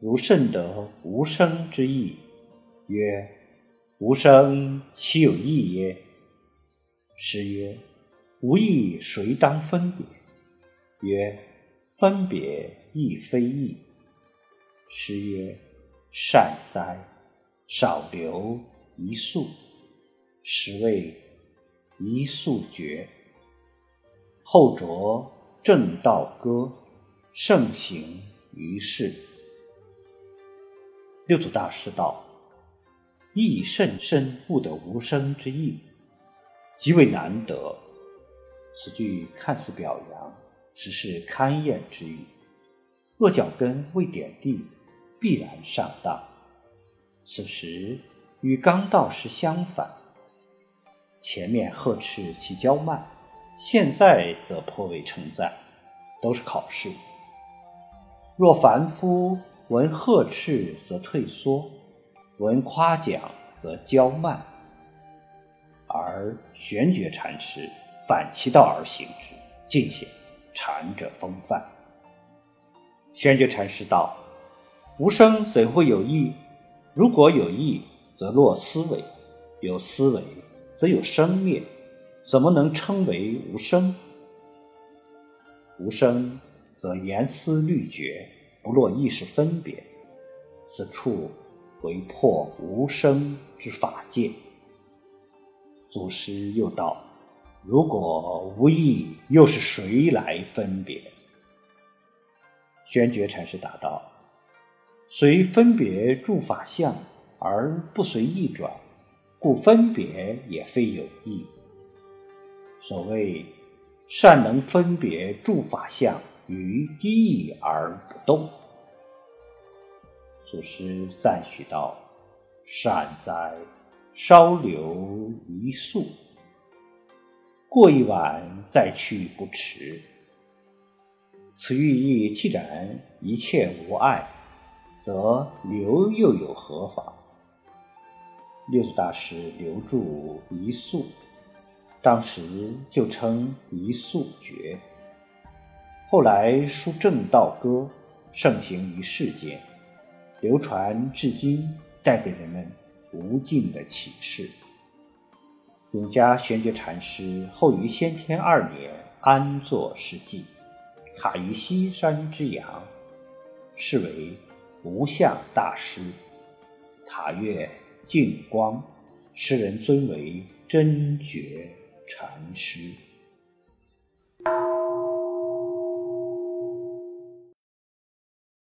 如甚得无生之意。”曰：“无生，其有意耶？”师曰：“无意，谁当分别？”曰：“分别亦非意。”师曰：“善哉，少留一粟，实为一粟绝。”后着正道歌，盛行于世。六祖大师道：“意甚深，悟得无生之意，极为难得。”此句看似表扬，实是勘验之语。若脚跟未点地，必然上当。此时与刚到时相反，前面呵斥其骄慢。现在则颇为称赞，都是考试。若凡夫闻呵斥则退缩，闻夸奖则骄慢，而玄觉禅师反其道而行之，尽显禅者风范。玄觉禅师道：“无声怎会有意？如果有意，则落思维；有思维，则有生灭。”怎么能称为无声？无声则言思虑觉，不落意识分别。此处为破无声之法界。祖师又道：如果无意，又是谁来分别？宣觉禅师答道：随分别住法相，而不随意转，故分别也非有意。所谓善能分别诸法相于意而不动，祖师赞许道：“善哉，稍留一粟，过一晚再去不迟。”此寓意既然一切无碍，则留又有何妨？六祖大师留住一粟。当时就称一宿绝，后来书正道歌盛行于世间，流传至今，带给人们无尽的启示。永嘉玄觉禅师后于先天二年安坐世寂，塔于西山之阳，是为无相大师。塔月净光，世人尊为真觉。禅师。